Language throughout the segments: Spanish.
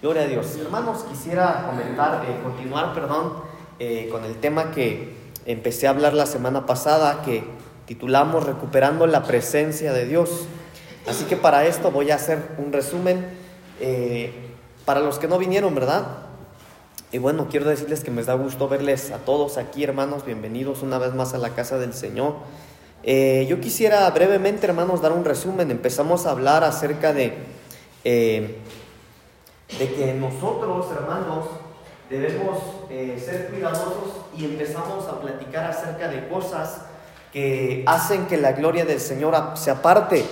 Gloria a Dios. Hermanos, quisiera comentar, eh, continuar, perdón, eh, con el tema que empecé a hablar la semana pasada, que titulamos Recuperando la presencia de Dios. Así que para esto voy a hacer un resumen eh, para los que no vinieron, ¿verdad? Y bueno, quiero decirles que me da gusto verles a todos aquí, hermanos. Bienvenidos una vez más a la casa del Señor. yo quisiera brevemente, hermanos, dar un resumen. Empezamos a hablar acerca de de que nosotros, hermanos, debemos eh, ser cuidadosos y empezamos a platicar acerca de cosas que hacen que la gloria del Señor se aparte.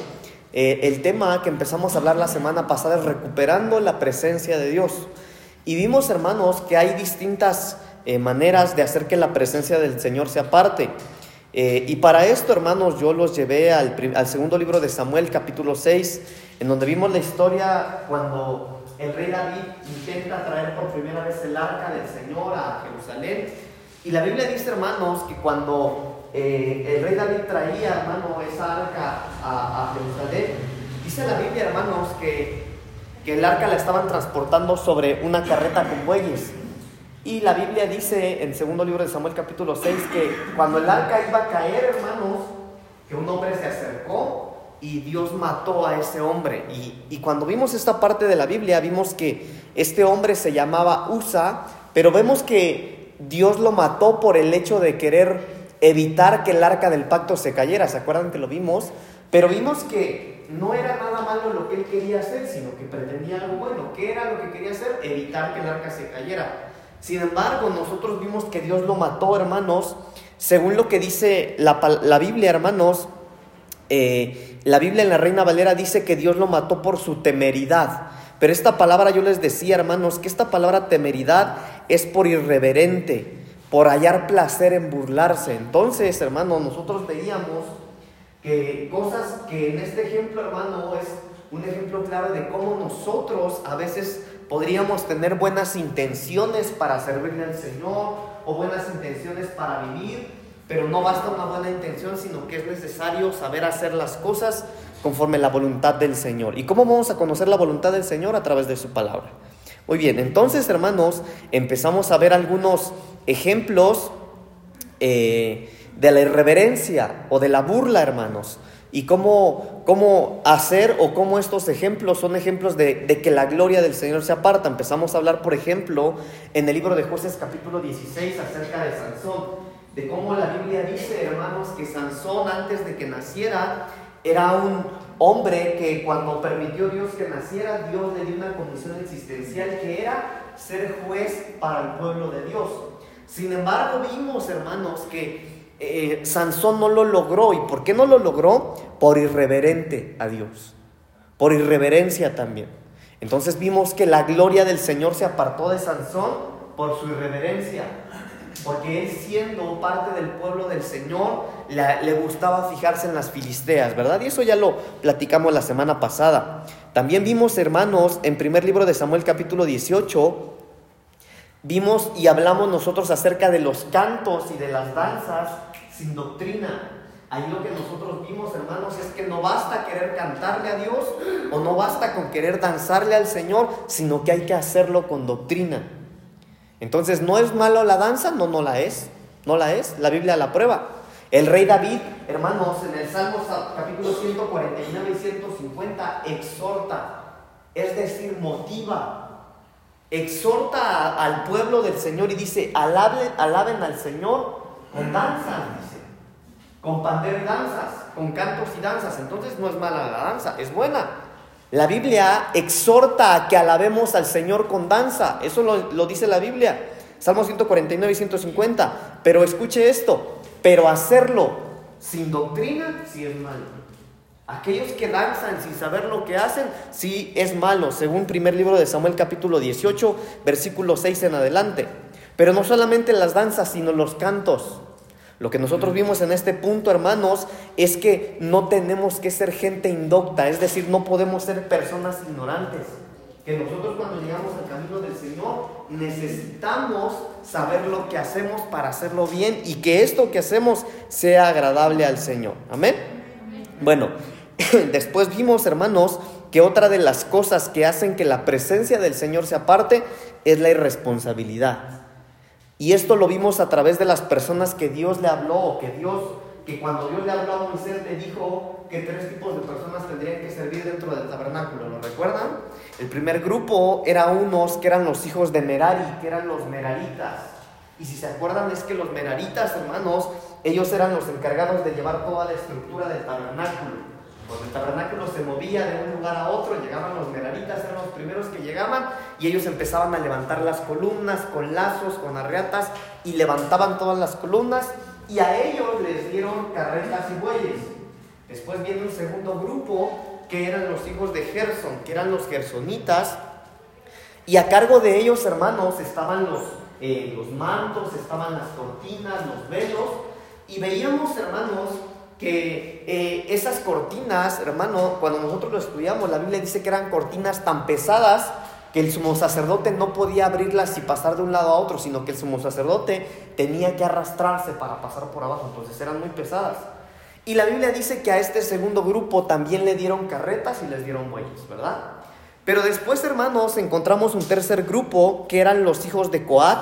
Eh, el tema que empezamos a hablar la semana pasada es recuperando la presencia de Dios. Y vimos, hermanos, que hay distintas eh, maneras de hacer que la presencia del Señor se aparte. y para esto, hermanos, yo los llevé al, al segundo libro de Samuel, capítulo 6, en donde vimos la historia cuando el rey David intenta traer por primera vez el arca del Señor a Jerusalén. Y la Biblia dice, hermanos, que cuando eh, el rey David traía, hermano, esa arca a, Jerusalén, dice la Biblia, hermanos, que, que el arca la estaban transportando sobre una carreta con bueyes. Y la Biblia dice en segundo libro de Samuel capítulo 6 que cuando el arca iba a caer, hermanos, que un hombre se acercó y Dios mató a ese hombre. Y, cuando vimos esta parte de la Biblia, vimos que este hombre se llamaba Usa, pero vemos que Dios lo mató por el hecho de querer evitar que el arca del pacto se cayera. ¿Se acuerdan que lo vimos? Pero vimos que no era nada malo lo que él quería hacer, sino que pretendía algo bueno. ¿Qué era lo que quería hacer? Evitar que el arca se cayera. Sin embargo, nosotros vimos que Dios lo mató, hermanos, según lo que dice la, la Biblia, hermanos. Eh, la Biblia en la Reina Valera dice que Dios lo mató por su temeridad. Pero esta palabra yo les decía, hermanos, que esta palabra temeridad es por irreverente, por hallar placer en burlarse. Entonces, hermanos, nosotros veíamos que cosas que en este ejemplo, hermano, es un ejemplo claro de cómo nosotros a veces podríamos tener buenas intenciones para servirle al Señor o buenas intenciones para vivir, pero no basta una buena intención, sino que es necesario saber hacer las cosas conforme la voluntad del Señor. ¿Y cómo vamos a conocer la voluntad del Señor? A través de su palabra. Muy bien, entonces hermanos, empezamos a ver algunos ejemplos eh, de la irreverencia o de la burla, hermanos. Y cómo, cómo hacer o cómo estos ejemplos son ejemplos de, que la gloria del Señor se aparta. Empezamos a hablar, por ejemplo, en el libro de Jueces capítulo 16 acerca de Sansón de cómo la Biblia dice, hermanos, que Sansón antes de que naciera era un hombre que cuando permitió Dios que naciera, Dios le dio una condición existencial que era ser juez para el pueblo de Dios. Sin embargo, vimos, hermanos, que eh, Sansón no lo logró. ¿Y por qué no lo logró? Por irreverente a Dios, por irreverencia también. Entonces vimos que la gloria del Señor se apartó de Sansón por su irreverencia porque él siendo parte del pueblo del Señor, le gustaba fijarse en las filisteas, ¿verdad? Y eso ya lo platicamos la semana pasada. También vimos, hermanos, en primer libro de Samuel capítulo 18, vimos y hablamos nosotros acerca de los cantos y de las danzas sin doctrina. Ahí lo que nosotros vimos, hermanos, es que no basta querer cantarle a Dios o no basta con querer danzarle al Señor, sino que hay que hacerlo con doctrina. Entonces, ¿no es malo la danza? No, no la es. No la es. La Biblia la prueba. El rey David, hermanos, en el Salmo capítulo 149 y 150, exhorta, es decir, motiva, exhorta al pueblo del Señor y dice, alaben, alaben al Señor con danzas, dice, con pandero y danzas, con cantos y danzas. Entonces no es mala la danza, es buena. La Biblia exhorta a que alabemos al Señor con danza. Eso lo, dice la Biblia. Salmo 149 y 150. Pero escuche esto. Pero hacerlo sin doctrina sí es malo. Aquellos que danzan sin saber lo que hacen, sí es malo, según primer libro de Samuel capítulo 18, versículo 6 en adelante. Pero no solamente las danzas, sino los cantos. Lo que nosotros vimos en este punto, hermanos, es que no tenemos que ser gente indocta, es decir, no podemos ser personas ignorantes. Que nosotros cuando llegamos al camino del Señor necesitamos saber lo que hacemos para hacerlo bien y que esto que hacemos sea agradable al Señor. Amén. Bueno, después vimos, hermanos, que otra de las cosas que hacen que la presencia del Señor se aparte es la irresponsabilidad. Y esto lo vimos a través de las personas que Dios le habló, que Dios, que cuando Dios le habló a Moisés le dijo que tres tipos de personas tendrían que servir dentro del tabernáculo, ¿lo recuerdan? El primer grupo era unos que eran los hijos de Merari, que eran los meraritas. Y si se acuerdan es que los meraritas, hermanos, ellos eran los encargados de llevar toda la estructura del tabernáculo. Cuando el tabernáculo se movía de un lugar a otro, llegaban los meraritas, eran los primeros que llegaban y ellos empezaban a levantar las columnas con lazos, con arreatas y levantaban todas las columnas y a ellos les dieron carretas y bueyes. Después viene un segundo grupo que eran los hijos de Gerson, que eran los gersonitas y a cargo de ellos, hermanos, estaban los, eh, los mantos, estaban las cortinas, los velos y veíamos, hermanos, que eh, esas cortinas, hermano, cuando nosotros lo estudiamos, la Biblia dice que eran cortinas tan pesadas que el sumo sacerdote no podía abrirlas y pasar de un lado a otro, sino que el sumo sacerdote tenía que arrastrarse para pasar por abajo, entonces eran muy pesadas. Y la Biblia dice que a este segundo grupo también le dieron carretas y les dieron bueyes, ¿verdad? Pero después, hermanos, encontramos un tercer grupo que eran los hijos de Coat,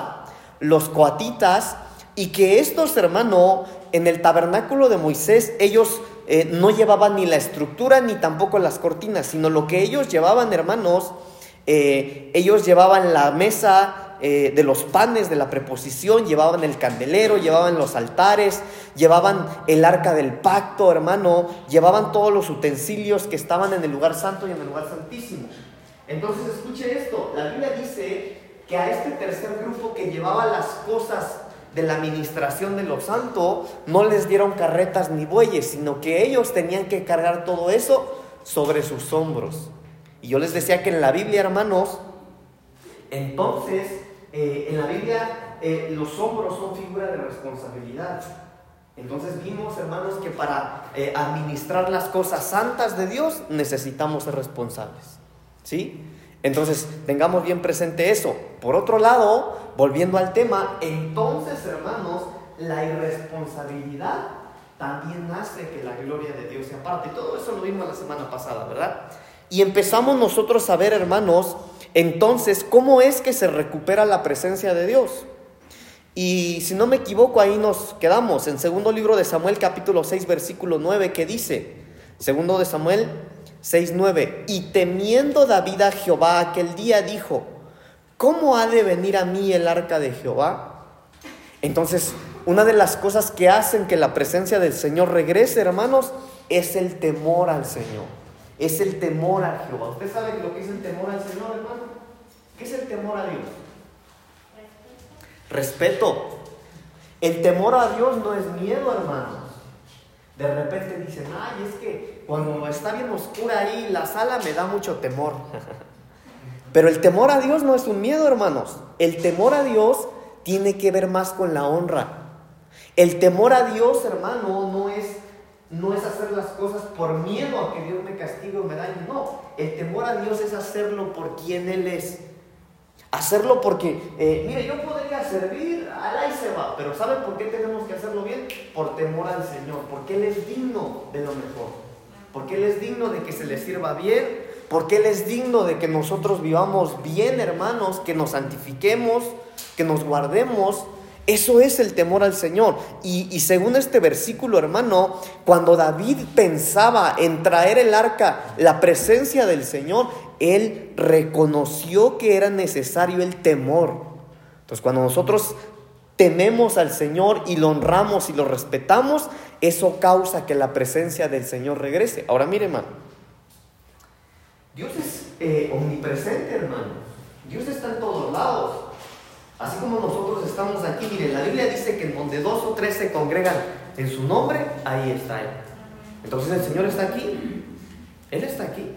los coatitas, y que estos, hermanos, en el tabernáculo de Moisés ellos eh, no llevaban ni la estructura ni tampoco las cortinas, sino lo que ellos llevaban, hermanos, eh, ellos llevaban la mesa eh, de los panes de la preposición, llevaban el candelero, llevaban los altares, llevaban el arca del pacto, hermano, llevaban todos los utensilios que estaban en el lugar santo y en el lugar santísimo. Entonces escuche esto, la Biblia dice que a este tercer grupo que llevaba las cosas de la administración de los santos, no les dieron carretas ni bueyes, sino que ellos tenían que cargar todo eso sobre sus hombros. Y yo les decía que en la Biblia, hermanos, entonces, eh, en la Biblia eh, los hombros son figura de responsabilidad. Entonces vimos, hermanos, que para eh, administrar las cosas santas de Dios necesitamos ser responsables. ¿Sí? Entonces, tengamos bien presente eso. Por otro lado, volviendo al tema, entonces, hermanos, la irresponsabilidad también hace que la gloria de Dios se aparte. Todo eso lo vimos la semana pasada, ¿verdad? Y empezamos nosotros a ver, hermanos, entonces, cómo es que se recupera la presencia de Dios. Y si no me equivoco, ahí nos quedamos en segundo libro de Samuel capítulo 6 versículo 9 que dice, segundo de Samuel 6.9. Y temiendo David a Jehová aquel día dijo, ¿cómo ha de venir a mí el arca de Jehová? Entonces, una de las cosas que hacen que la presencia del Señor regrese, hermanos, es el temor al Señor. Es el temor a Jehová. ¿Usted sabe lo que es el temor al Señor, hermano? ¿Qué es el temor a Dios? Respeto. El temor a Dios no es miedo, hermano. De repente dicen, ay, es que cuando está bien oscura ahí la sala me da mucho temor. Pero el temor a Dios no es un miedo, hermanos. El temor a Dios tiene que ver más con la honra. El temor a Dios, hermano, no es, no es hacer las cosas por miedo a que Dios me castigue o me dañe. No, el temor a Dios es hacerlo por quien Él es. Hacerlo porque, eh, mire, yo podría servir, a y se va, pero ¿saben por qué tenemos que hacerlo bien? Por temor al Señor, porque Él es digno de lo mejor, porque Él es digno de que se le sirva bien, porque Él es digno de que nosotros vivamos bien, hermanos, que nos santifiquemos, que nos guardemos. Eso es el temor al Señor. Y, según este versículo, hermano, cuando David pensaba en traer el arca, la presencia del Señor, él reconoció que era necesario el temor. Entonces, cuando nosotros tememos al Señor y lo honramos y lo respetamos, eso causa que la presencia del Señor regrese. Ahora mire, hermano. Dios es eh, omnipresente, hermano. Dios está en todos lados. Así como nosotros estamos aquí, mire, la Biblia dice que en donde dos o tres se congregan en su nombre, ahí está Él. Entonces el Señor está aquí. Él está aquí.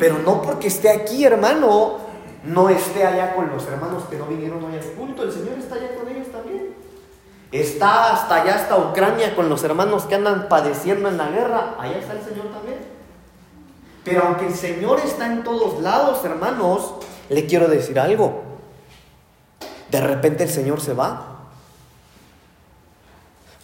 Pero no porque esté aquí, hermano, no esté allá con los hermanos que no vinieron hoy al culto. El Señor está allá con ellos también. Está hasta allá, hasta Ucrania, con los hermanos que andan padeciendo en la guerra. Allá está el Señor también. Pero aunque el Señor está en todos lados, hermanos, le quiero decir algo. De repente el Señor se va.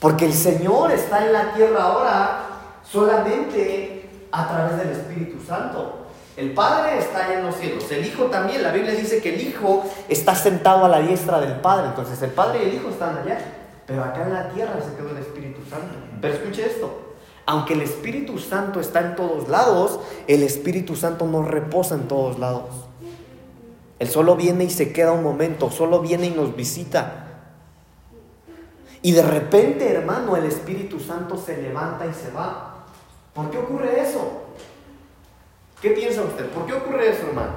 Porque el Señor está en la tierra ahora solamente A través del Espíritu Santo. El Padre está allá en los cielos, el Hijo también. La Biblia dice que el Hijo está sentado a la diestra del Padre. Entonces el Padre y el Hijo están allá. Pero acá en la tierra se quedó el Espíritu Santo. Pero escuche esto. Aunque el Espíritu Santo está en todos lados, el Espíritu Santo no reposa en todos lados. Él solo viene y se queda un momento, solo viene y nos visita. Y de repente, hermano, el Espíritu Santo se levanta y se va. ¿Por qué ocurre eso? ¿Qué piensa usted? ¿Por qué ocurre eso, hermano?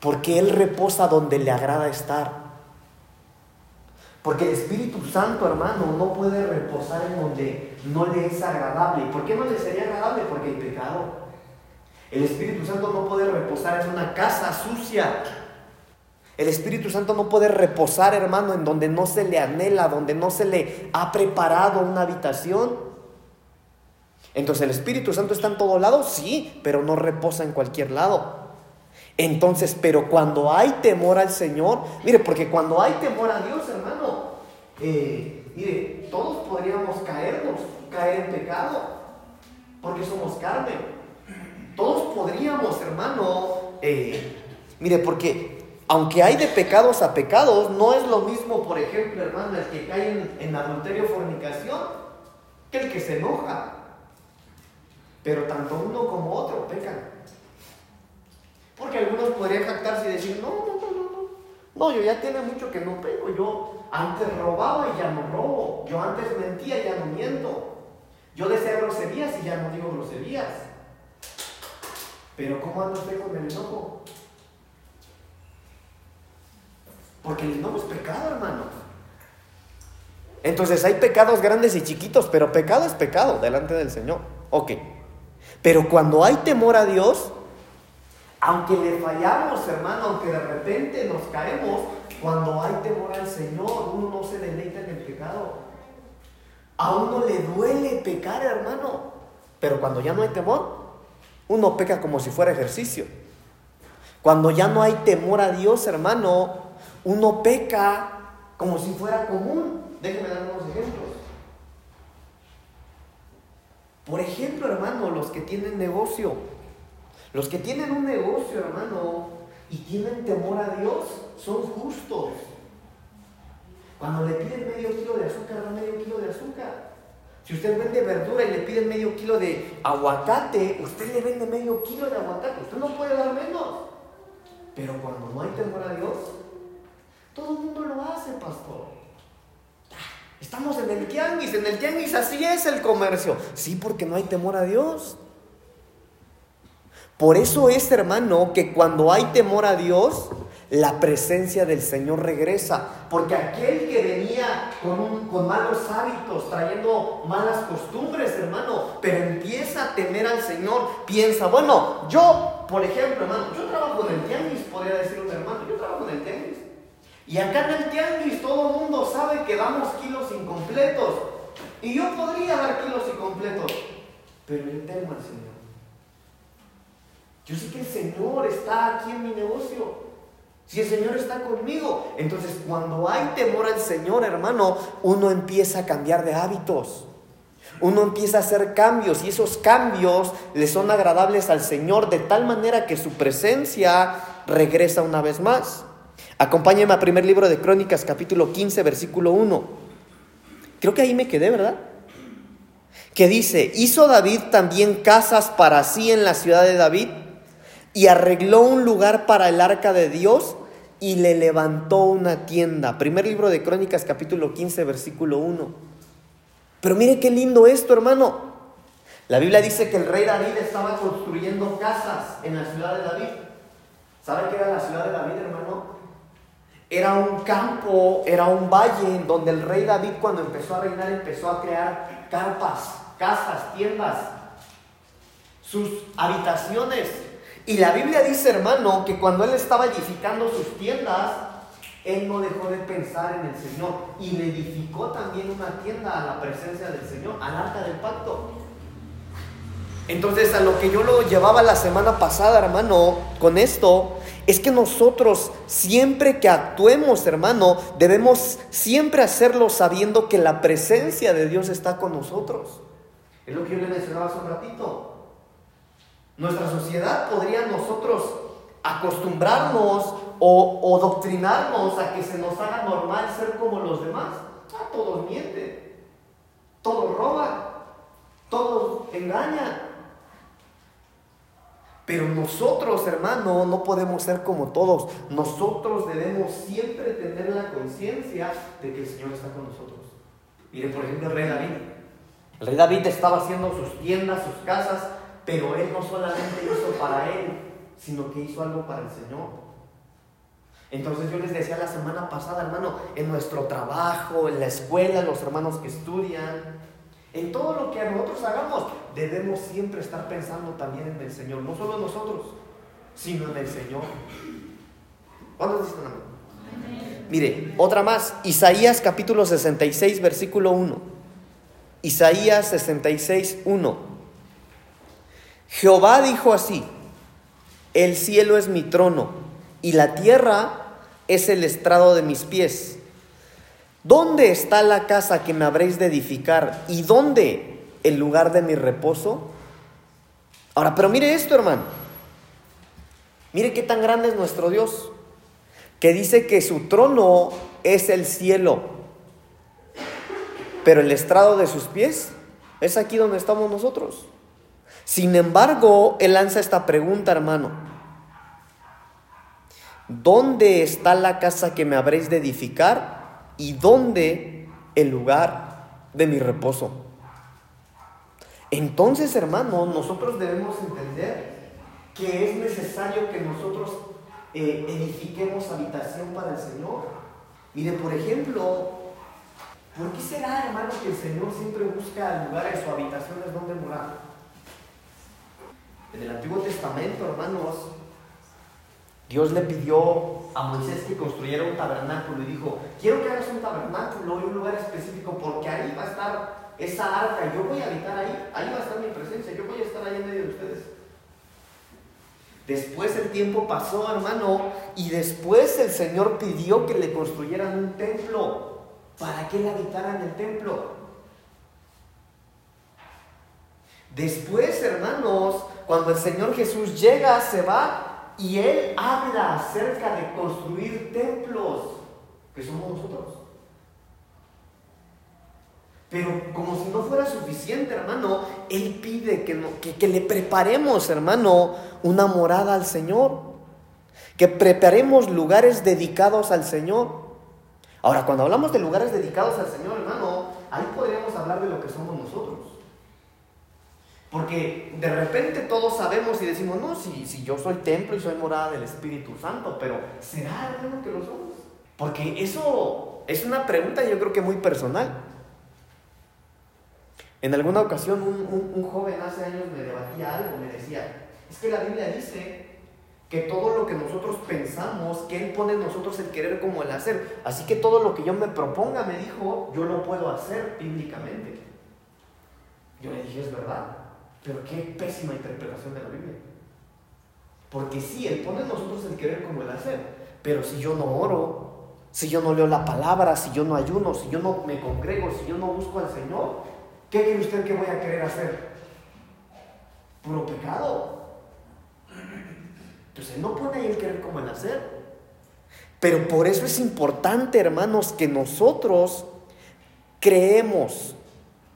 Porque Él reposa donde le agrada estar. Porque el Espíritu Santo, hermano, no puede reposar no le es agradable. ¿Por qué no le sería agradable? Porque hay pecado. El Espíritu Santo no puede reposar en una casa sucia. El Espíritu Santo no puede reposar, hermano, en donde no se le anhela, donde no se le ha preparado una habitación. Entonces el Espíritu Santo está en todo lado, sí, pero no reposa en cualquier lado. Entonces, pero cuando hay temor al Señor, mire, porque cuando hay temor a Dios, hermano, eh, mire, todos podríamos caernos, caer en pecado, porque somos carne. Todos podríamos, hermano, eh, mire, porque aunque hay de pecados a pecados, no es lo mismo, por ejemplo, hermano, el que cae en, en adulterio o fornicación, que el que se enoja. Pero tanto uno como otro pecan. Porque algunos podrían jactarse y decir, no, no, no, no, yo ya tiene mucho que no peco. Yo antes robaba y ya no robo. Yo antes mentía y ya no miento. Yo decía groserías y ya no digo groserías. Pero ¿cómo ando usted con el enojo? Porque el enojo es pecado, hermano. Entonces hay pecados grandes y chiquitos, pero pecado es pecado delante del Señor. Ok. Pero cuando hay temor a Dios, aunque le fallamos, hermano, aunque de repente nos caemos, cuando hay temor al Señor, uno no se deleita en el pecado. A uno le duele pecar, hermano. Pero cuando ya no hay temor, uno peca como si fuera ejercicio. Cuando ya no hay temor a Dios, hermano, uno peca como si fuera común. Déjenme dar unos ejemplos. Por ejemplo, hermano, los que tienen negocio. Los que tienen un negocio, hermano, y tienen temor a Dios, son justos. Cuando le piden medio kilo de azúcar, da medio kilo de azúcar. Si usted vende verdura y le piden medio kilo de aguacate, usted le vende medio kilo de aguacate. Usted no puede dar menos. Pero cuando no hay temor a Dios, todo el mundo lo hace, pastor. Estamos en el tianguis, en el tianguis así es el comercio. Sí, porque no hay temor a Dios. Por eso es, hermano, que cuando hay temor a Dios, la presencia del Señor regresa. Porque aquel que venía con, malos hábitos, trayendo malas costumbres, hermano, pero empieza a temer al Señor, piensa, bueno, yo, por ejemplo, hermano, yo trabajo en el tianguis, podría decir un hermano, yo trabajo en el tianguis. Y acá en el tianguis todo el mundo sabe que damos kilos incompletos. Y yo podría dar kilos incompletos, pero yo temo al Señor. Yo sé que el Señor está aquí en mi negocio. Si el Señor está conmigo, entonces cuando hay temor al Señor, hermano, uno empieza a cambiar de hábitos. Uno empieza a hacer cambios y esos cambios le son agradables al Señor de tal manera que su presencia regresa una vez más. Acompáñame a primer libro de Crónicas, capítulo 15, versículo 1. Creo que ahí me quedé, ¿verdad? Que dice, hizo David también casas para sí en la ciudad de David y arregló un lugar para el arca de Dios y le levantó una tienda. Primer libro de Crónicas, capítulo 15, versículo 1. Pero mire qué lindo esto, hermano. La Biblia dice que el rey David estaba construyendo casas en la ciudad de David. ¿Sabe qué era la ciudad de David, hermano? Era un campo, era un valle en donde el rey David cuando empezó a reinar empezó a crear carpas, casas, tiendas, sus habitaciones. Y la Biblia dice, hermano, que cuando él estaba edificando sus tiendas, él no dejó de pensar en el Señor y le edificó también una tienda a la presencia del Señor, al arca del pacto. Entonces, a lo que yo lo llevaba la semana pasada, hermano, con esto, es que nosotros siempre que actuemos, hermano, debemos siempre hacerlo sabiendo que la presencia de Dios está con nosotros. Es lo que yo le mencionaba hace un ratito. Nuestra sociedad podría nosotros acostumbrarnos o, doctrinarnos a que se nos haga normal ser como los demás. Ah, todos mienten, todos roban, todos engañan. Pero nosotros, hermano, no podemos ser como todos. Nosotros debemos siempre tener la conciencia de que el Señor está con nosotros. Mire, por ejemplo, el rey David. El rey David estaba haciendo sus tiendas, sus casas, pero él no solamente hizo para él, sino que hizo algo para el Señor. Entonces yo les decía la semana pasada, hermano, en nuestro trabajo, en la escuela, los hermanos que estudian, en todo lo que nosotros hagamos, debemos siempre estar pensando también en el Señor, no solo nosotros, sino en el Señor. ¿Cuántos dicen amén? Mire, otra más, Isaías capítulo 66, versículo 1. Isaías 66, 1. Jehová dijo así, el cielo es mi trono y la tierra es el estrado de mis pies. ¿Dónde está la casa que me habréis de edificar? ¿Y dónde el lugar de mi reposo? Ahora, pero mire esto, hermano. Mire qué tan grande es nuestro Dios, que dice que su trono es el cielo, pero el estrado de sus pies es aquí donde estamos nosotros. Sin embargo, Él lanza esta pregunta, hermano. ¿Dónde está la casa que me habréis de edificar? ¿Y dónde el lugar de mi reposo? Entonces, hermano, nosotros debemos entender que es necesario que nosotros eh, edifiquemos habitación para el Señor. Mire, por ejemplo, ¿por qué será, hermano, que el Señor siempre busca lugares o habitaciones donde morar? En el Antiguo Testamento, hermanos, Dios le pidió a Moisés que construyera un tabernáculo y dijo, quiero que hagas un tabernáculo en un lugar específico porque ahí va a estar esa arca, yo voy a habitar ahí, ahí va a estar mi presencia, yo voy a estar ahí en medio de ustedes. Después el tiempo pasó, hermano, y después el Señor pidió que le construyeran un templo para que él habitara en el templo. Después, hermanos, cuando el Señor Jesús llega, se va y él habla acerca de construir templos, que somos nosotros. Pero como si no fuera suficiente, hermano, Él pide que, que, le preparemos, hermano, una morada al Señor. Que preparemos lugares dedicados al Señor. Ahora, cuando hablamos de lugares dedicados al Señor, hermano, ahí podríamos hablar de lo que somos nosotros. Porque de repente todos sabemos y decimos, no, si, si yo soy templo y soy morada del Espíritu Santo, pero ¿será hermano que lo somos? Porque eso es una pregunta yo creo que muy personal. En alguna ocasión un, un joven hace años me debatía algo, me decía, es que la Biblia dice que todo lo que nosotros pensamos, que Él pone en nosotros el querer como el hacer. Así que todo lo que yo me proponga, me dijo, yo lo puedo hacer bíblicamente. Yo le dije, es verdad. Pero qué pésima interpretación de la Biblia. Porque sí, Él pone en nosotros el querer como el hacer. Pero si yo no oro, si yo no leo la palabra, si yo no ayuno, si yo no me congrego, si yo no busco al Señor, ¿qué cree usted que voy a querer hacer? Puro pecado. Entonces no pone ahí el querer como el hacer. Pero por eso es importante, hermanos, que nosotros creemos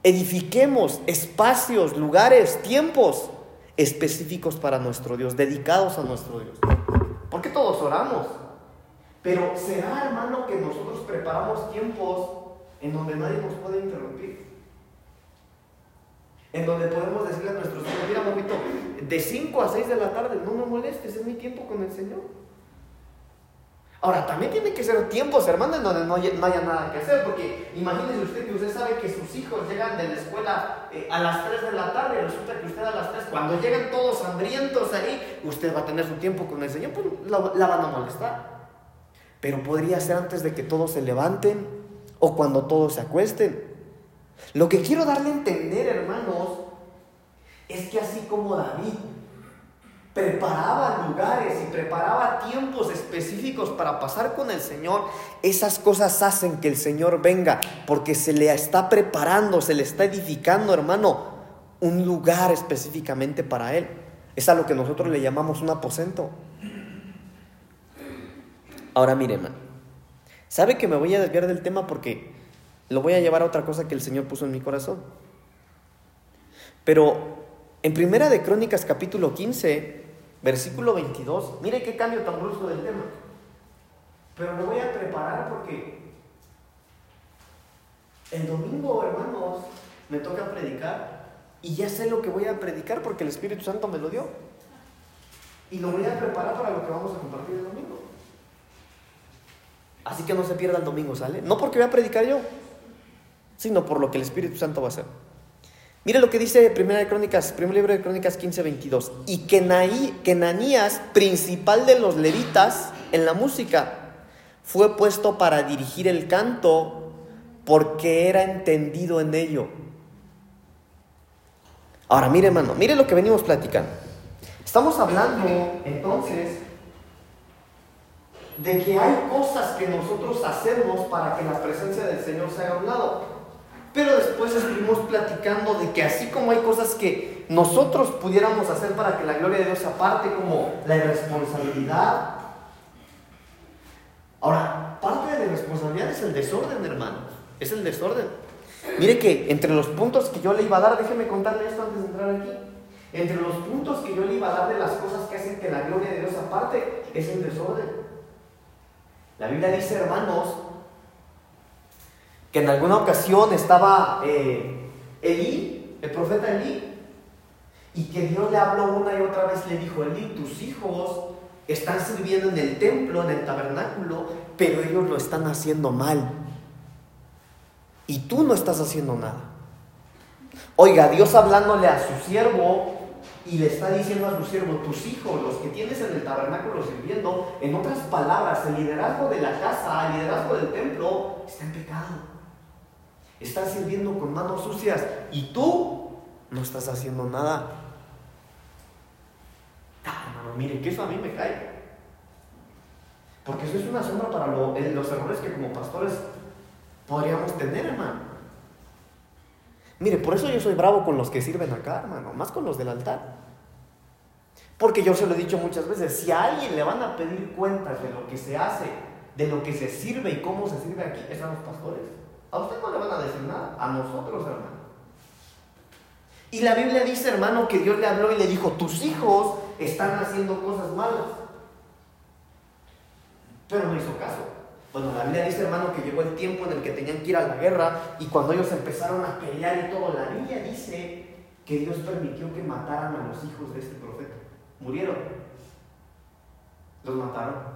Edifiquemos espacios, lugares, tiempos específicos para nuestro Dios, dedicados a nuestro Dios. Porque todos oramos. Pero será, hermano, que nosotros preparamos tiempos en donde nadie nos puede interrumpir. En donde podemos decirle a nuestros hijos, mira, mamito, de 5 a 6 de la tarde, no me molestes, es mi tiempo con el Señor. Ahora, también tiene que ser tiempos, hermano, en donde no haya, nada que hacer, porque imagínese usted que usted sabe que sus hijos llegan de la escuela eh, a las 3 de la tarde resulta que usted a las 3, cuando llegan todos hambrientos ahí, usted va a tener su tiempo con el Señor, pues la, la van a molestar. Pero podría ser antes de que todos se levanten o cuando todos se acuesten. Lo que quiero darle a entender, hermanos, es que así como David preparaba lugares y preparaba tiempos específicos para pasar con el Señor, esas cosas hacen que el Señor venga, porque se le está preparando, se le está edificando, hermano, un lugar específicamente para Él. Es a lo que nosotros le llamamos un aposento. Ahora mire, hermano. ¿Sabe que me voy a desviar del tema porque lo voy a llevar a otra cosa que el Señor puso en mi corazón? Pero en Primera de Crónicas capítulo 15, versículo 22, mire qué cambio tan brusco del tema. Pero me voy a preparar porque el domingo, hermanos, me toca predicar y ya sé lo que voy a predicar porque el Espíritu Santo me lo dio. Y lo voy a preparar para lo que vamos a compartir el domingo. Así que no se pierda el domingo, ¿sale? No porque voy a predicar yo, sino por lo que el Espíritu Santo va a hacer. Mire lo que dice Primera de Crónicas, primer libro de Crónicas 15, 22. Y que Nanías, principal de los levitas en la música, fue puesto para dirigir el canto porque era entendido en ello. Ahora, mire hermano, mire lo que venimos platicando. Estamos hablando entonces de que hay cosas que nosotros hacemos para que la presencia del Señor se haga a un lado. Pero después estuvimos platicando de que así como hay cosas que nosotros pudiéramos hacer para que la gloria de Dios aparte, como la irresponsabilidad. Ahora, parte de la irresponsabilidad es el desorden, hermanos es el desorden. Mire que entre los puntos que yo le iba a dar, déjeme contarle esto antes de entrar aquí. Entre los puntos que yo le iba a dar de las cosas que hacen que la gloria de Dios aparte, es el desorden. La Biblia dice, hermanos, que en alguna ocasión estaba eh, Elí, el profeta Elí, y que Dios le habló una y otra vez, le dijo, Elí, tus hijos están sirviendo en el templo, en el tabernáculo, pero ellos lo están haciendo mal y tú no estás haciendo nada. Oiga, Dios hablándole a su siervo y le está diciendo a su siervo, tus hijos, los que tienes en el tabernáculo sirviendo, en otras palabras, el liderazgo de la casa, el liderazgo del templo, está en pecado. Están sirviendo con manos sucias y tú no estás haciendo nada. Ah, hermano, mire, que eso a mí me cae. Porque eso es una sombra para los errores que como pastores podríamos tener, hermano. Mire, por eso yo soy bravo con los que sirven acá, hermano, más con los del altar. Porque yo se lo he dicho muchas veces, si a alguien le van a pedir cuentas de lo que se hace, de lo que se sirve y cómo se sirve aquí, es a los pastores. A usted no le van a decir nada, a nosotros, hermano. Y la Biblia dice, hermano, que Dios le habló y le dijo, tus hijos están haciendo cosas malas. Pero no hizo caso. Bueno, la Biblia dice, hermano, que llegó el tiempo en el que tenían que ir a la guerra y cuando ellos empezaron a pelear y todo, la Biblia dice que Dios permitió que mataran a los hijos de este profeta. Murieron. Los mataron.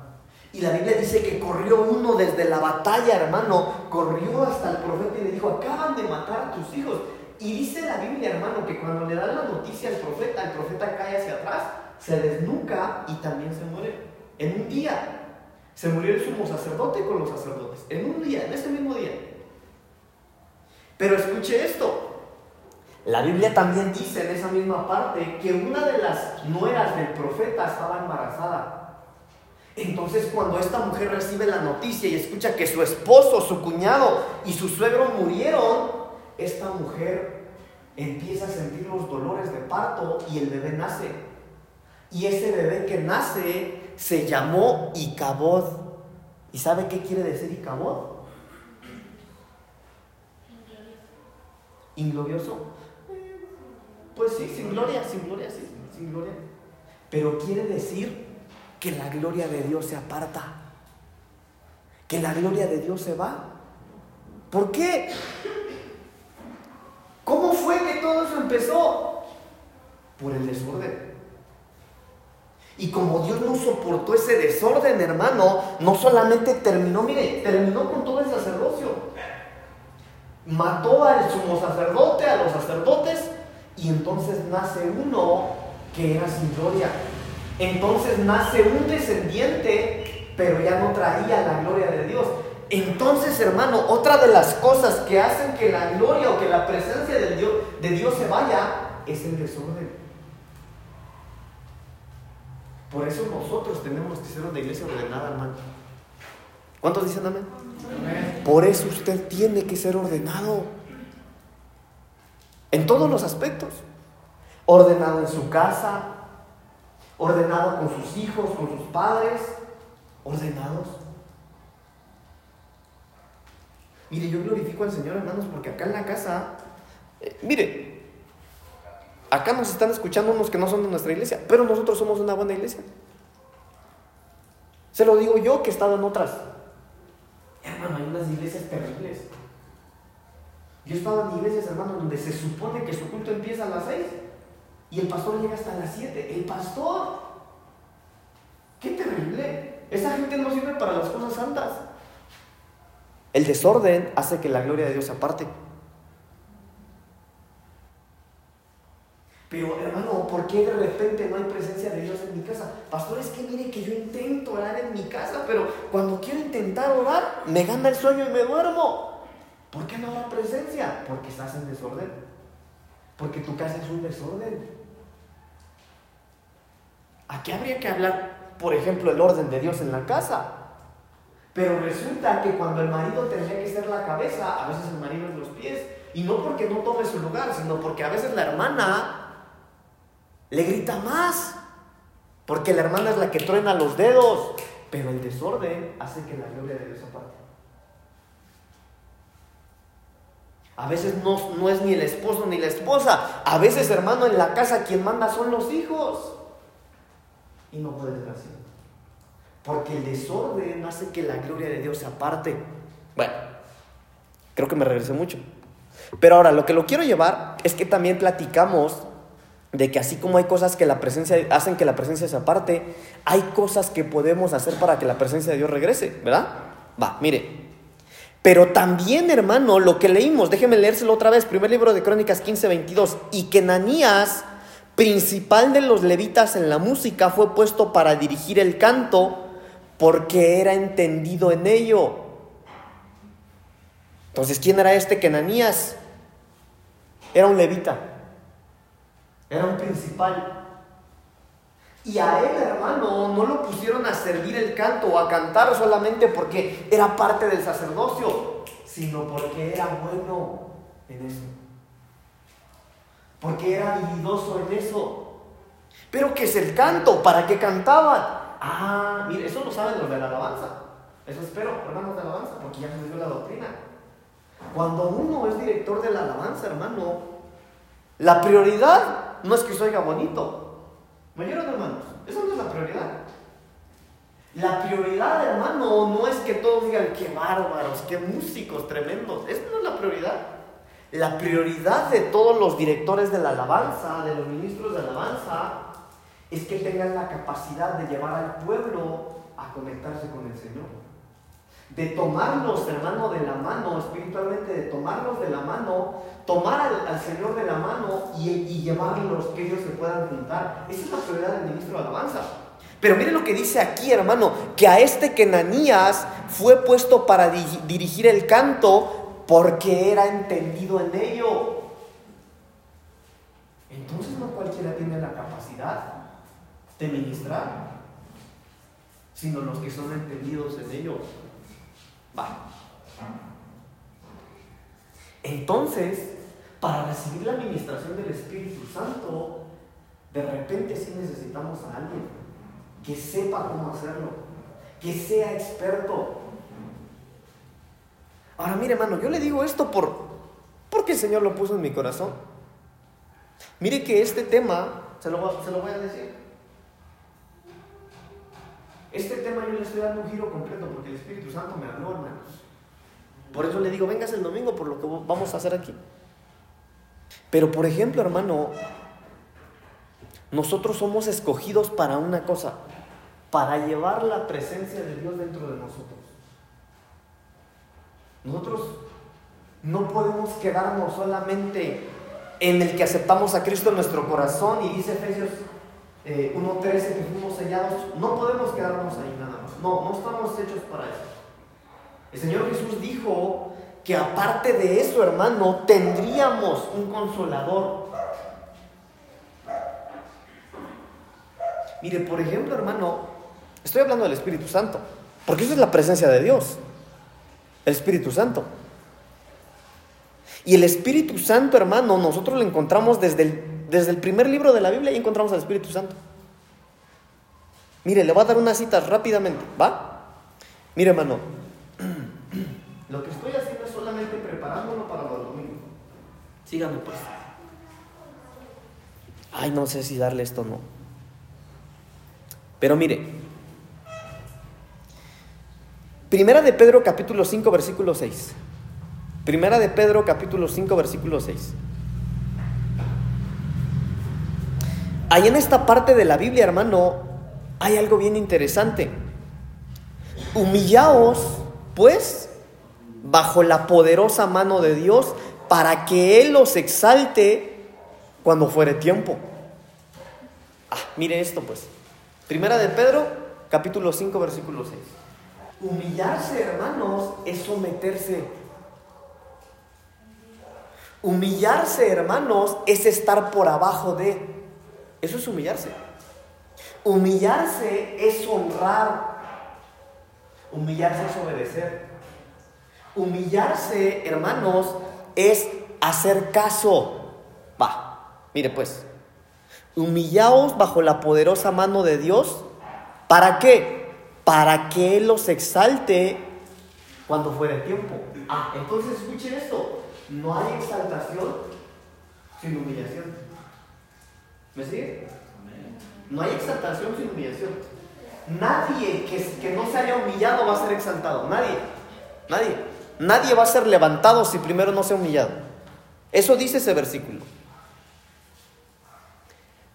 Y la Biblia dice que corrió uno desde la batalla, hermano, corrió hasta el profeta y le dijo, acaban de matar a tus hijos. Y dice la Biblia, hermano, que cuando le dan la noticia al profeta, el profeta cae hacia atrás, se desnuca y también se muere. En un día. Se murió el sumo sacerdote con los sacerdotes, en un día, en ese mismo día. Pero escuche esto. La Biblia también dice en esa misma parte que una de las nueras del profeta estaba embarazada. Entonces cuando esta mujer recibe la noticia y escucha que su esposo, su cuñado y su suegro murieron, esta mujer empieza a sentir los dolores de parto y el bebé nace. Y ese bebé que nace se llamó Icabod. ¿Y sabe qué quiere decir Icabod? ¿Inglorioso? Pues sí, sin gloria, sin gloria, sí, sin gloria. Pero quiere decir que la gloria de Dios se aparta, que la gloria de Dios se va. ¿Por qué? ¿Cómo fue que todo eso empezó? Por el desorden. Y como Dios no soportó ese desorden, hermano, no solamente terminó, mire, terminó con todo el sacerdocio. Mató al sumo sacerdote, a los sacerdotes, y entonces nace uno que era sin gloria. Entonces nace un descendiente, pero ya no traía la gloria de Dios. Entonces, hermano, otra de las cosas que hacen que la gloria o que la presencia de Dios, de Dios se vaya es el desorden. Por eso nosotros tenemos que ser una iglesia ordenada, hermano. ¿Cuántos dicen amén? Por eso usted tiene que ser ordenado. En todos los aspectos. ordenado en su casa, ordenado con sus hijos, con sus padres, ordenados. Mire, yo glorifico al Señor, hermanos, porque acá en la casa, eh, mire, acá nos están escuchando unos que no son de nuestra iglesia, pero nosotros somos una buena iglesia. Se lo digo yo que he estado en otras. Hermano, hay unas iglesias terribles. Yo he estado en iglesias, hermano, donde se supone que su culto empieza a las seis y el pastor llega hasta las siete. El pastor. Qué terrible. Esa gente no sirve para las cosas santas. El desorden hace que la gloria de Dios se aparte. Pero hermano, ¿por qué de repente no hay presencia de Dios en mi casa? Pastor, es que mire que yo intento orar en mi casa, pero cuando quiero intentar orar, me gana el sueño y me duermo. ¿Por qué no hay presencia? Porque estás en desorden. Porque tu casa es un desorden. Aquí habría que hablar, por ejemplo, el orden de Dios en la casa. Pero resulta que cuando el marido tendría que ser la cabeza, a veces el marido es los pies. Y no porque no tome su lugar, sino porque a veces la hermana le grita más. Porque la hermana es la que truena los dedos. Pero el desorden hace que la gloria de Dios aparte. A veces no, no es ni el esposo ni la esposa. A veces, hermano, en la casa quien manda son los hijos. Y no puede ser así. Porque el desorden hace que la gloria de Dios se aparte. Bueno, creo que me regresé mucho. Pero ahora lo que lo quiero llevar es que también platicamos de que así como hay cosas que la presencia hacen que la presencia se aparte, hay cosas que podemos hacer para que la presencia de Dios regrese, ¿verdad? Va, mire. Pero también, hermano, lo que leímos, déjeme leérselo otra vez, primer libro de Crónicas 15, 22, y que Nanías, principal de los levitas en la música, fue puesto para dirigir el canto porque era entendido en ello. Entonces, ¿quién era este que Nanías? Era un levita. Era un principal. Y a él, hermano, no lo pusieron a servir el canto o a cantar solamente porque era parte del sacerdocio, sino porque era bueno en eso. Porque era habilidoso en eso. Pero ¿qué es el canto? ¿Para qué cantaban? Ah, mire, eso lo saben los de la alabanza. Eso espero, hermanos de alabanza, porque ya se dio la doctrina. Cuando uno es director de la alabanza, hermano, la prioridad no es que se oiga bonito. ¿Me oyeron, hermanos? Eso no es la prioridad. La prioridad, hermano, no es que todos digan qué bárbaros, qué músicos tremendos. Eso no es la prioridad. La prioridad de todos los directores de la alabanza, de los ministros de alabanza, es que tengan la capacidad de llevar al pueblo a conectarse con el Señor de tomarlos, hermano, de la mano, espiritualmente, de tomarlos de la mano, tomar al, Señor de la mano y, llevarlos, que ellos se puedan juntar. Esa es la prioridad del ministro de alabanza. Pero mire lo que dice aquí, hermano, que a este Kenanías fue puesto para dirigir el canto porque era entendido en ello. Entonces no cualquiera tiene la capacidad de ministrar, sino los que son entendidos en ello. Entonces, para recibir la administración del Espíritu Santo, de repente sí necesitamos a alguien que sepa cómo hacerlo, que sea experto. Ahora mire hermano, yo le digo esto por, porque el Señor lo puso en mi corazón. Mire que este tema, se lo, se lo voy a decir, este tema yo le estoy dando un giro completo porque el Espíritu Santo me habló, hermanos. Por eso le digo, vengas el domingo por lo que vamos a hacer aquí. Pero por ejemplo, hermano, nosotros somos escogidos para una cosa, para llevar la presencia de Dios dentro de nosotros. Nosotros no podemos quedarnos solamente en el que aceptamos a Cristo en nuestro corazón y dice Efesios 1.13 eh, que fuimos sellados, no podemos quedarnos ahí nada más. No, no estamos hechos para eso. El Señor Jesús dijo que aparte de eso, hermano, tendríamos un consolador. Mire, por ejemplo, hermano, estoy hablando del Espíritu Santo, porque eso es la presencia de Dios, el Espíritu Santo. Y el Espíritu Santo, hermano, nosotros lo encontramos desde el desde el primer libro de la Biblia y encontramos al Espíritu Santo. Mire, le voy a dar una cita rápidamente, ¿va? Mire, hermano, lo que estoy haciendo es solamente preparándolo para los domingos. Síganme, pues. Ay, no sé si darle esto o no. Pero mire, Primera de Pedro capítulo 5 versículo 6. Primera de Pedro capítulo 5 versículo 6. Ahí en esta parte de la Biblia, hermano, hay algo bien interesante. Humillaos, pues, bajo la poderosa mano de Dios, para que Él los exalte cuando fuere tiempo. Ah, mire esto, pues. Primera de Pedro, capítulo 5, versículo 6. Humillarse, hermanos, es someterse. Humillarse, hermanos, es estar por abajo de. Eso es humillarse. Humillarse es honrar. Humillarse es obedecer. Humillarse, hermanos, es hacer caso. Va, mire pues. Humillaos bajo la poderosa mano de Dios. ¿Para qué? Para que Él los exalte cuando fuera tiempo. Ah, entonces escuchen esto. No hay exaltación sin humillación. ¿Me sigue? No hay exaltación sin humillación. Nadie que, que no se haya humillado va a ser exaltado. Nadie. Nadie. Nadie va a ser levantado si primero no se ha humillado. Eso dice ese versículo.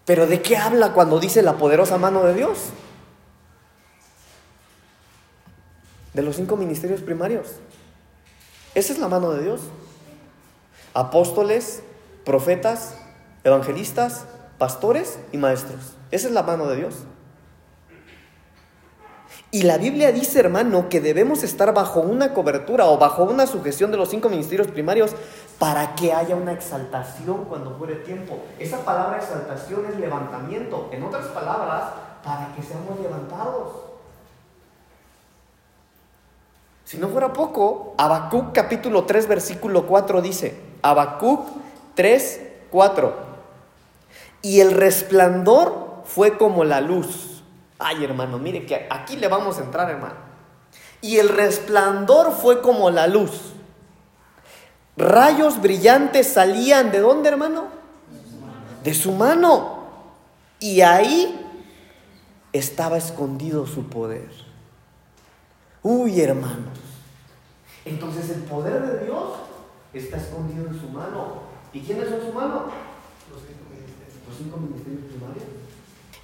Pero ¿de qué habla cuando dice la poderosa mano de Dios? De los cinco ministerios primarios. Esa es la mano de Dios. Apóstoles, profetas, evangelistas, pastores y maestros. Esa es la mano de Dios. Y la Biblia dice, hermano, que debemos estar bajo una cobertura o bajo una sujeción de los cinco ministerios primarios para que haya una exaltación cuando fuere tiempo. Esa palabra exaltación es levantamiento. En otras palabras, para que seamos levantados. Si no fuera poco, Habacuc capítulo 3 versículo 4 dice, Habacuc 3, 4. Y el resplandor fue como la luz Ay, hermano, mire que aquí le vamos a entrar, hermano. Y el resplandor fue como la luz. Rayos brillantes salían de dónde, hermano? De su mano. Y ahí estaba escondido su poder. Uy, hermanos. Entonces el poder de Dios está escondido en su mano. ¿Y quiénes son su mano? Los cinco ministerios. Los cinco ministerios primarios.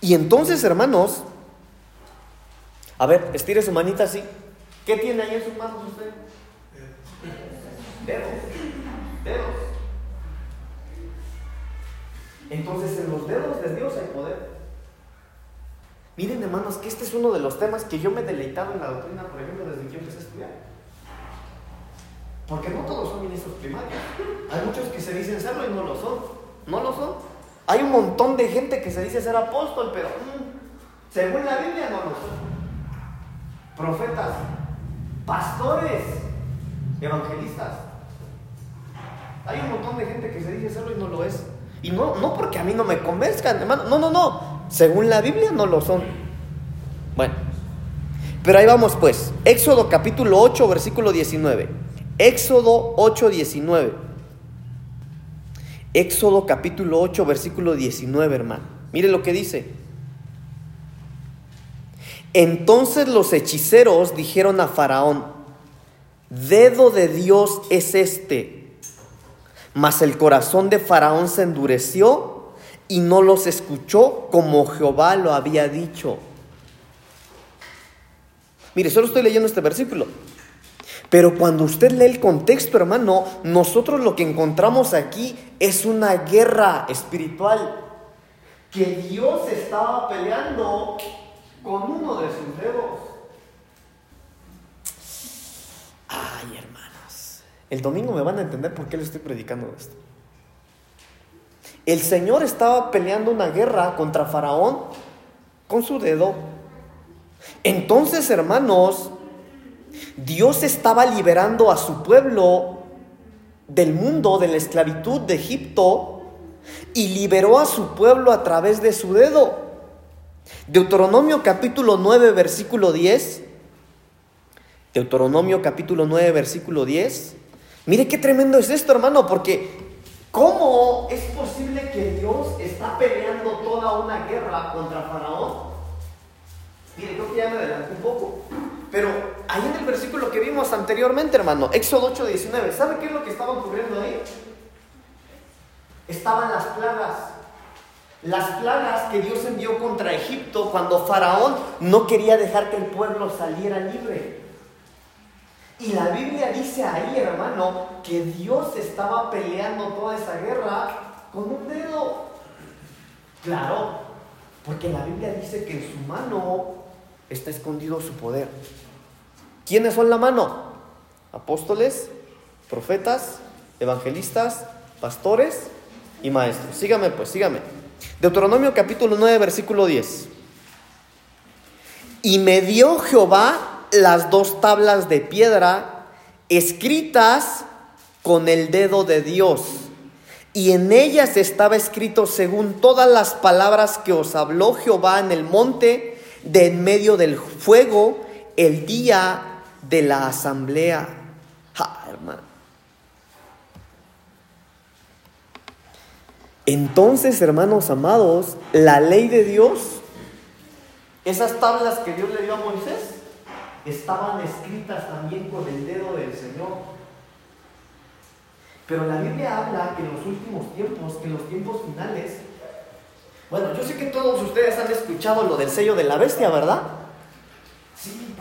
Y entonces, hermanos, a ver, estire su manita así. ¿Qué tiene ahí en sus manos usted? Dedos. Dedos. Entonces en los dedos de Dios hay poder. Miren hermanos que este es uno de los temas que yo me he deleitado en la doctrina, por ejemplo, desde que yo empecé. Porque no todos son ministros primarios. Hay muchos que se dicen serlo y no lo son. No lo son. Hay un montón de gente que se dice ser apóstol, pero mm, según la Biblia no lo son profetas, pastores, evangelistas. Hay un montón de gente que se dice serlo y no lo es. Y no, no porque a mí no me convenzcan, hermano. No, no, no. Según la Biblia no lo son. Bueno. Pero ahí vamos pues. Éxodo capítulo 8, versículo 19. Éxodo 8, 19. Éxodo capítulo 8, versículo 19, hermano. Mire lo que dice. Entonces los hechiceros dijeron a Faraón, dedo de Dios es este. Mas el corazón de Faraón se endureció y no los escuchó como Jehová lo había dicho. Mire, solo estoy leyendo este versículo. Pero cuando usted lee el contexto, hermano, nosotros lo que encontramos aquí es una guerra espiritual. Que Dios estaba peleando con uno de sus dedos. Ay, hermanos. El domingo me van a entender por qué le estoy predicando esto. El Señor estaba peleando una guerra contra Faraón con su dedo. Entonces, hermanos, Dios estaba liberando a su pueblo del mundo, de la esclavitud de Egipto, y liberó a su pueblo a través de su dedo. Deuteronomio capítulo 9, versículo 10. Deuteronomio capítulo 9, versículo 10. Mire qué tremendo es esto, hermano, porque ¿cómo es posible que Dios está peleando toda una guerra contra Faraón? Mire, creo que ya me adelanté un poco. Pero ahí en el versículo que vimos anteriormente, hermano, Éxodo 8, 19, ¿sabe qué es lo que estaba ocurriendo ahí? Estaban las plagas. Las plagas que Dios envió contra Egipto cuando Faraón no quería dejar que el pueblo saliera libre. Y la Biblia dice ahí, hermano, que Dios estaba peleando toda esa guerra con un dedo. Claro, porque la Biblia dice que en su mano está escondido su poder. ¿Quiénes son la mano? Apóstoles, profetas, evangelistas, pastores y maestros. Sígame pues, sígame. Deuteronomio capítulo 9, versículo 10. Y me dio Jehová las dos tablas de piedra escritas con el dedo de Dios. Y en ellas estaba escrito según todas las palabras que os habló Jehová en el monte de en medio del fuego el día de la asamblea. hermano. Entonces, hermanos amados, la ley de Dios, esas tablas que Dios le dio a Moisés, estaban escritas también con el dedo del Señor. Pero la Biblia habla que en los últimos tiempos, que en los tiempos finales, bueno, yo sé que todos ustedes han escuchado lo del sello de la bestia, ¿verdad?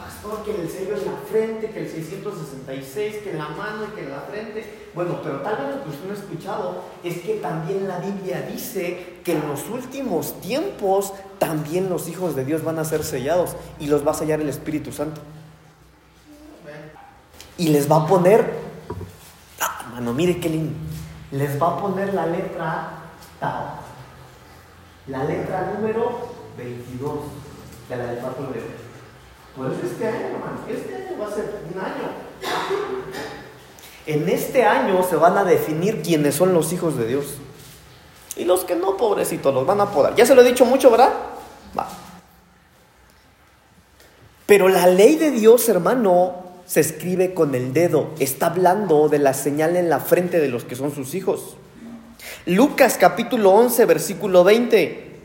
Pastor, que el sello en la frente, que el 666, que en la mano y que en la frente. Bueno, pero tal vez lo que usted no ha escuchado es que también la Biblia dice que en los últimos tiempos también los hijos de Dios van a ser sellados y los va a sellar el Espíritu Santo. Y les va a poner, ah, mano, mire qué lindo, les va a poner la letra Tao la letra número 22 de la del Pacto de Por eso este año, hermano, este año va a ser un año. En este año se van a definir quiénes son los hijos de Dios. Y los que no, pobrecitos, los van a podar. Ya se lo he dicho mucho, ¿verdad? Va. Pero la ley de Dios, hermano, se escribe con el dedo. Está hablando de la señal en la frente de los que son sus hijos. Lucas capítulo 11, versículo 20.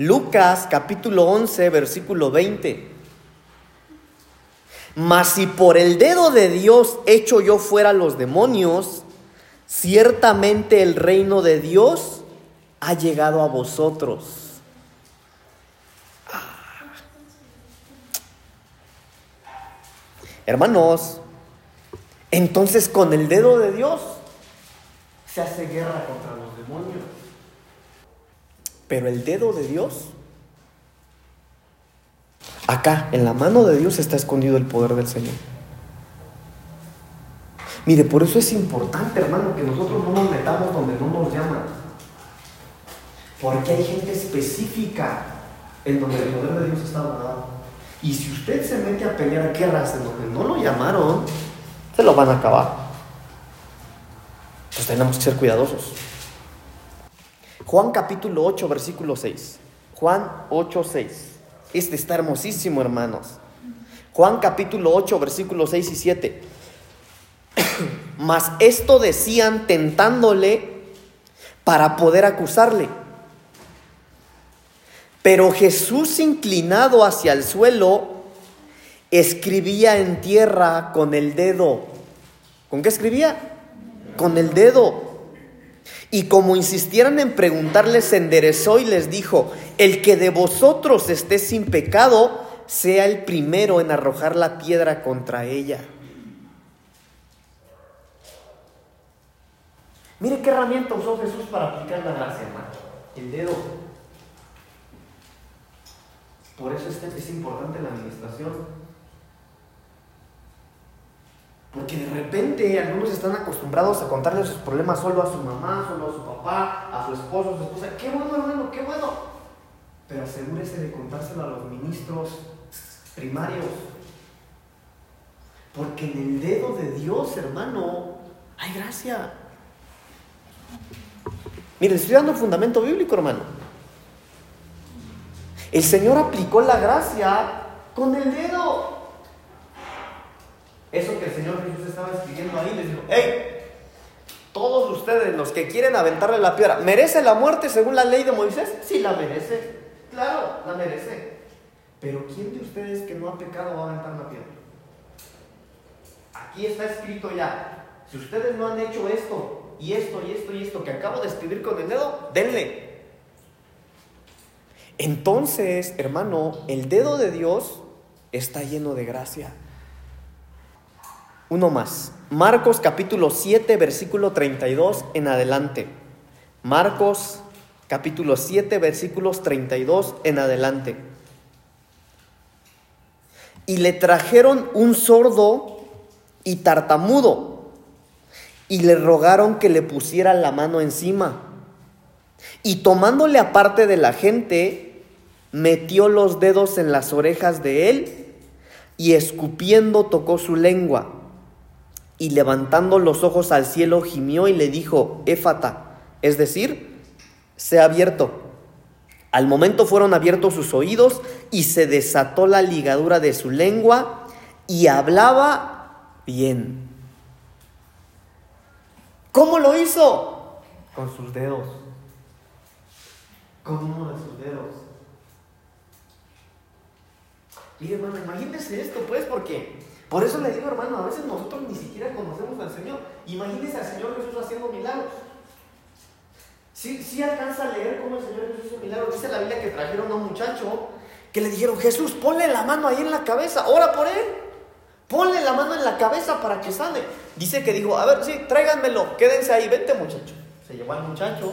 Lucas capítulo 11, versículo 20. Mas si por el dedo de Dios echo yo fuera los demonios, ciertamente el reino de Dios ha llegado a vosotros. Ah. Hermanos, entonces con el dedo de Dios se hace guerra contra los demonios. Pero el dedo de Dios, acá, en la mano de Dios está escondido el poder del Señor. Mire, por eso es importante, hermano, que nosotros no nos metamos donde no nos llaman. Porque hay gente específica en donde el poder de Dios está guardado. Y si usted se mete a pelear guerras en donde no lo llamaron, se lo van a acabar. Pues tenemos que ser cuidadosos. Juan capítulo 8, versículo 6. Juan 8, 6. Este está hermosísimo, hermanos. Juan capítulo 8, versículos 6 y 7. Mas esto decían tentándole para poder acusarle. Pero Jesús inclinado hacia el suelo, escribía en tierra con el dedo. ¿Con qué escribía? con el dedo. Y como insistieran en preguntarles, se enderezó y les dijo, el que de vosotros esté sin pecado, sea el primero en arrojar la piedra contra ella. Mire qué herramienta usó Jesús para aplicar la gracia, hermano. El dedo. Por eso es importante la administración. Porque de repente algunos están acostumbrados a contarle sus problemas solo a su mamá, solo a su papá, a su esposo, a su esposa. Qué bueno, hermano, qué bueno. Pero asegúrese de contárselo a los ministros primarios. Porque en el dedo de Dios, hermano, hay gracia. Mire, estoy dando un fundamento bíblico, hermano. El Señor aplicó la gracia con el dedo. Eso que el Señor estaba escribiendo ahí, les dijo, hey, todos ustedes, los que quieren aventarle la piedra, ¿merece la muerte según la ley de Moisés? Sí, la merece. Claro, la merece. Pero ¿quién de ustedes que no ha pecado va a aventar la piedra? Aquí está escrito ya. Si ustedes no han hecho esto, y esto, y esto, y esto que acabo de escribir con el dedo, denle. Entonces, hermano, el dedo de Dios está lleno de gracia. Uno más. Marcos capítulo 7, versículo 32 en adelante. Marcos capítulo 7, versículos 32 en adelante. Y le trajeron un sordo y tartamudo y le rogaron que le pusiera la mano encima. Y tomándole aparte de la gente, metió los dedos en las orejas de él y escupiendo tocó su lengua y levantando los ojos al cielo gimió y le dijo, Éfata, es decir, se ha abierto. Al momento fueron abiertos sus oídos y se desató la ligadura de su lengua y hablaba bien. ¿Cómo lo hizo? Con sus dedos. Con uno de sus dedos. Mire, hermano, imagínese esto, pues, porque por eso le digo, hermano, a veces nosotros ni siquiera conocemos al Señor. Imagínese al Señor Jesús haciendo milagros. Sí, sí alcanza a leer cómo el Señor Jesús hizo milagros. Dice la Biblia que trajeron a un muchacho que le dijeron, Jesús, ponle la mano ahí en la cabeza, ora por él. Ponle la mano en la cabeza para que sane. Dice que dijo, a ver, sí, tráiganmelo, quédense ahí, vente muchacho. Se llevó al muchacho,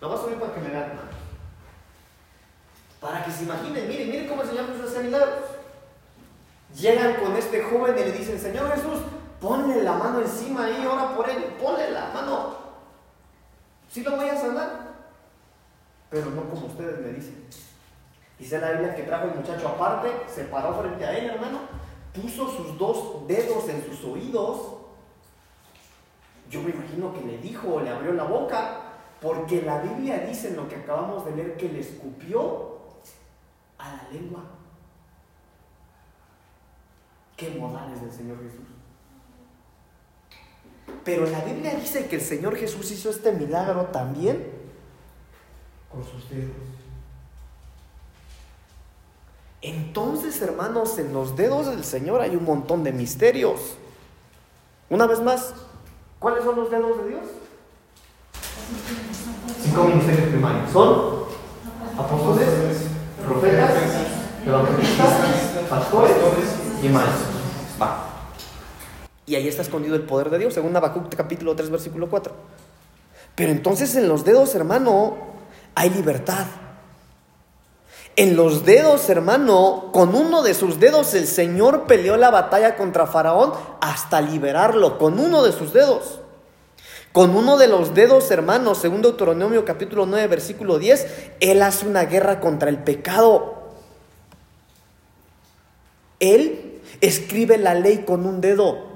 lo va a subir para que me vean, Para que se imaginen, miren, miren cómo el Señor Jesús hace milagros. Llegan con este joven y le dicen, Señor Jesús, ponle la mano encima ahí, ora por él, ponle la mano. Si lo voy a sanar, pero no como ustedes me dicen. Dice la Biblia que trajo el muchacho aparte, se paró frente a él, hermano, puso sus dos dedos en sus oídos. Yo me imagino que le dijo, le abrió la boca, porque la Biblia dice en lo que acabamos de leer que le escupió a la lengua modales del Señor Jesús. Pero la Biblia dice que el Señor Jesús hizo este milagro también con sus dedos. Entonces, hermanos, en los dedos del Señor hay un montón de misterios. Una vez más, ¿cuáles son los dedos de Dios? Cinco ministerios primarios. Son apóstoles, profetas, evangelistas, pastores y maestros. Y ahí está escondido el poder de Dios, según Habacuc capítulo 3, versículo 4. Pero entonces en los dedos, hermano, hay libertad. En los dedos, hermano, con uno de sus dedos el Señor peleó la batalla contra Faraón hasta liberarlo, con uno de sus dedos. Con uno de los dedos, hermano, según Deuteronomio capítulo 9, versículo 10, Él hace una guerra contra el pecado. Él escribe la ley con un dedo.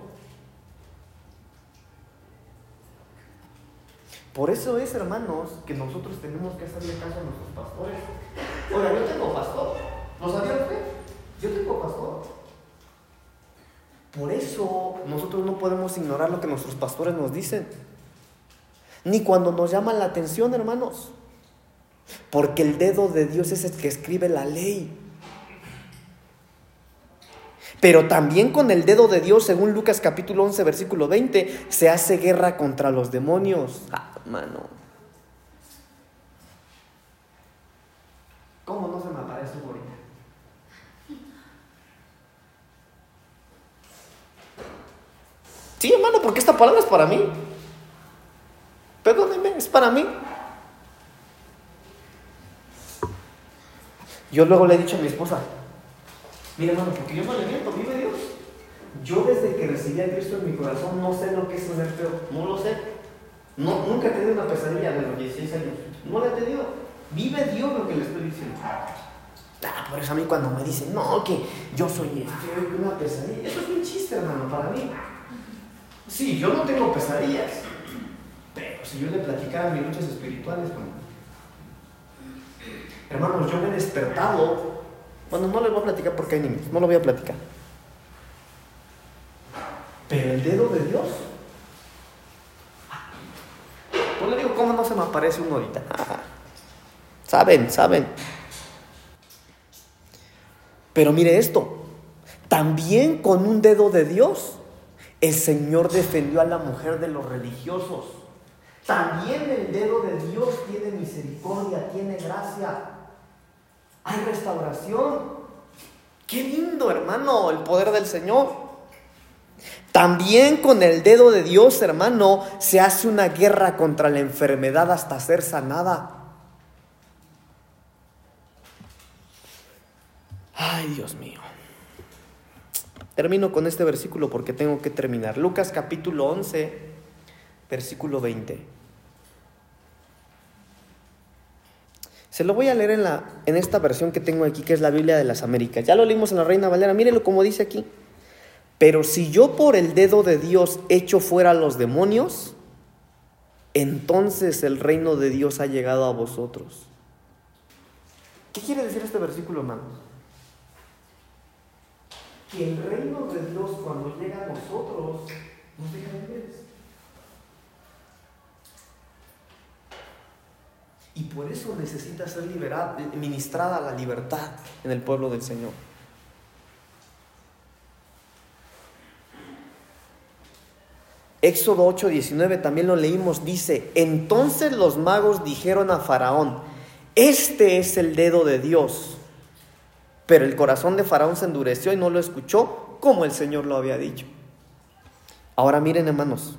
Por eso es, hermanos, que nosotros tenemos que hacerle caso a nuestros pastores. Oiga, yo tengo pastor. ¿Lo sabía usted? Yo tengo pastor. Por eso nosotros no podemos ignorar lo que nuestros pastores nos dicen. Ni cuando nos llaman la atención, hermanos. Porque el dedo de Dios es el que escribe la ley. Pero también con el dedo de Dios, según Lucas capítulo 11, versículo 20, se hace guerra contra los demonios. Ah, mano. ¿Cómo no se me aparece ahorita? Sí, hermano, porque esta palabra es para mí. Perdóneme, es para mí. Yo luego le he dicho a mi esposa, Mira, hermano, porque yo no le miento, vive Dios. Yo desde que recibí a Cristo en mi corazón no sé lo que es tener feo. No lo sé. No, nunca he tenido una pesadilla de los 16 años. No la he tenido. Vive Dios lo que le estoy diciendo. Ah, por eso a mí cuando me dicen, no, que yo soy este, una pesadilla. Eso es un chiste, hermano, para mí. Sí, yo no tengo pesadillas. Pero si yo le platicara mis luchas espirituales, hermanos, yo me he despertado. Bueno, no les voy a platicar porque hay niños, no lo voy a platicar. Pero el dedo de Dios. Pues le digo, ¿cómo no se me aparece uno ahorita? saben, saben. Pero mire esto, también con un dedo de Dios, el Señor defendió a la mujer de los religiosos. También el dedo de Dios tiene misericordia, tiene gracia. Hay restauración. Qué lindo, hermano, el poder del Señor. También con el dedo de Dios, hermano, se hace una guerra contra la enfermedad hasta ser sanada. Ay, Dios mío. Termino con este versículo porque tengo que terminar. Lucas capítulo 11, versículo 20. Se lo voy a leer en, la, en esta versión que tengo aquí, que es la Biblia de las Américas. Ya lo leímos en la Reina Valera. Mírenlo como dice aquí. Pero si yo por el dedo de Dios echo fuera a los demonios, entonces el reino de Dios ha llegado a vosotros. ¿Qué quiere decir este versículo, hermanos? Que el reino de Dios cuando llega a nosotros nos deja libres. Y por eso necesita ser liberada, ministrada la libertad en el pueblo del Señor. Éxodo 8:19 también lo leímos, dice, entonces los magos dijeron a Faraón, este es el dedo de Dios. Pero el corazón de Faraón se endureció y no lo escuchó como el Señor lo había dicho. Ahora miren hermanos,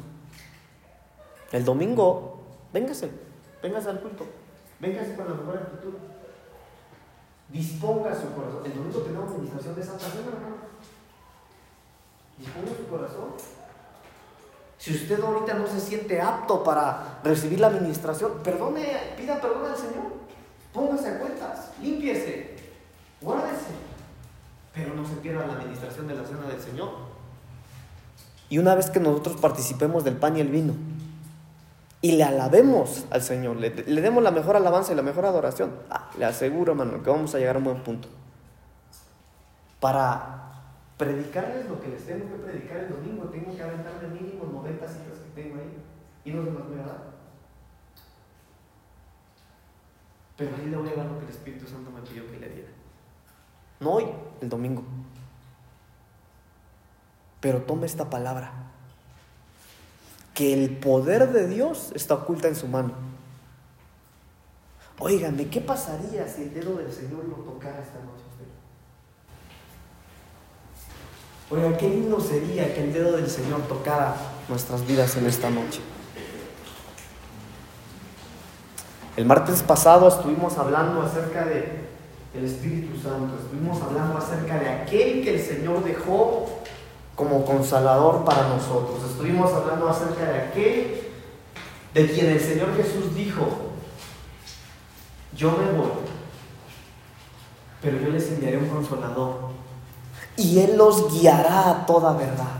el domingo, véngase, véngase al culto, véngase con la mejor actitud, disponga su corazón. El domingo tenemos administración de Santa Cena, hermano. Disponga su corazón si usted ahorita no se siente apto para recibir la administración, perdone, pida perdón al Señor. Póngase a cuentas, límpiese, guárdese. Pero no se pierda la administración de la cena del Señor. Y una vez que nosotros participemos del pan y el vino y le alabemos al Señor, le, demos la mejor alabanza y la mejor adoración, ah, le aseguro, hermano, que vamos a llegar a un buen punto. Para predicarles lo que les tengo que predicar el domingo, tengo que aventarme mínimo 90 citas que tengo ahí y no se las voy a dar. Pero ahí le voy a dar lo que el Espíritu Santo me pidió que le diera. No hoy, el domingo. Pero tome esta palabra. Que el poder de Dios está oculta en su mano. Óigame, ¿qué pasaría si el dedo del Señor lo tocara esta noche? Oiga, qué lindo sería que el dedo del Señor tocara nuestras vidas en esta noche. El martes pasado estuvimos hablando acerca de el Espíritu Santo, estuvimos hablando acerca de aquel que el Señor dejó como consolador para nosotros. Estuvimos hablando acerca de aquel de quien el Señor Jesús dijo, yo me voy, pero yo les enviaré un consolador y Él los guiará a toda verdad.